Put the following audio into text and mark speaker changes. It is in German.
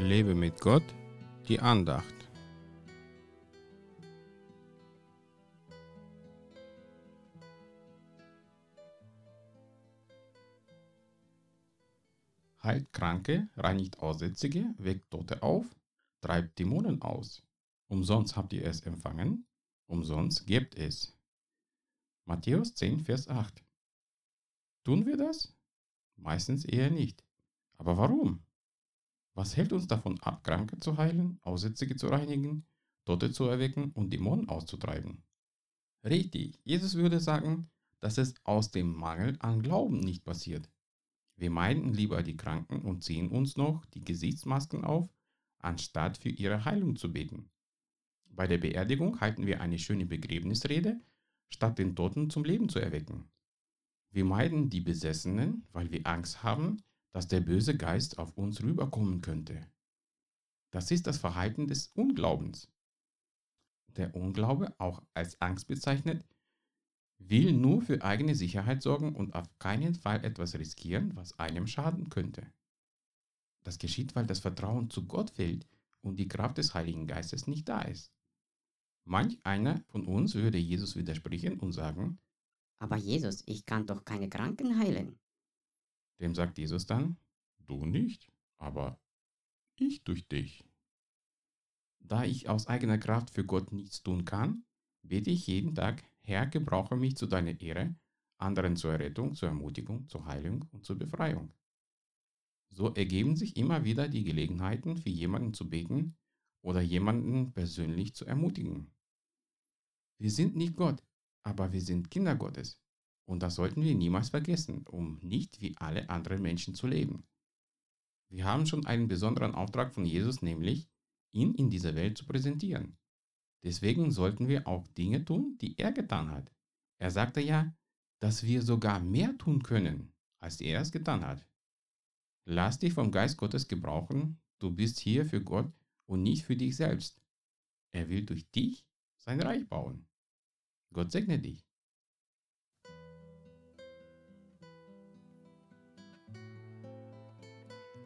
Speaker 1: Lebe mit Gott, die Andacht. Heilt Kranke, reinigt Aussätzige, weckt Tote auf, treibt Dämonen aus. Umsonst habt ihr es empfangen, umsonst gebt es. Matthäus 10, Vers 8. Tun wir das? Meistens eher nicht. Aber warum? Was hält uns davon ab, Kranke zu heilen, Aussätzige zu reinigen, Tote zu erwecken und Dämonen auszutreiben? Richtig, Jesus würde sagen, dass es aus dem Mangel an Glauben nicht passiert. Wir meiden lieber die Kranken und ziehen uns noch die Gesichtsmasken auf, anstatt für ihre Heilung zu beten. Bei der Beerdigung halten wir eine schöne Begräbnisrede, statt den Toten zum Leben zu erwecken. Wir meiden die Besessenen, weil wir Angst haben, dass der böse Geist auf uns rüberkommen könnte. Das ist das Verhalten des Unglaubens. Der Unglaube, auch als Angst bezeichnet, will nur für eigene Sicherheit sorgen und auf keinen Fall etwas riskieren, was einem schaden könnte. Das geschieht, weil das Vertrauen zu Gott fehlt und die Kraft des Heiligen Geistes nicht da ist. Manch einer von uns würde Jesus widersprechen und sagen,
Speaker 2: Aber Jesus, ich kann doch keine Kranken heilen.
Speaker 1: Dem sagt Jesus dann, du nicht, aber ich durch dich. Da ich aus eigener Kraft für Gott nichts tun kann, bete ich jeden Tag, Herr, gebrauche mich zu deiner Ehre, anderen zur Errettung, zur Ermutigung, zur Heilung und zur Befreiung. So ergeben sich immer wieder die Gelegenheiten, für jemanden zu beten oder jemanden persönlich zu ermutigen. Wir sind nicht Gott, aber wir sind Kinder Gottes. Und das sollten wir niemals vergessen, um nicht wie alle anderen Menschen zu leben. Wir haben schon einen besonderen Auftrag von Jesus, nämlich ihn in dieser Welt zu präsentieren. Deswegen sollten wir auch Dinge tun, die er getan hat. Er sagte ja, dass wir sogar mehr tun können, als er es getan hat. Lass dich vom Geist Gottes gebrauchen, du bist hier für Gott und nicht für dich selbst. Er will durch dich sein Reich bauen. Gott segne dich.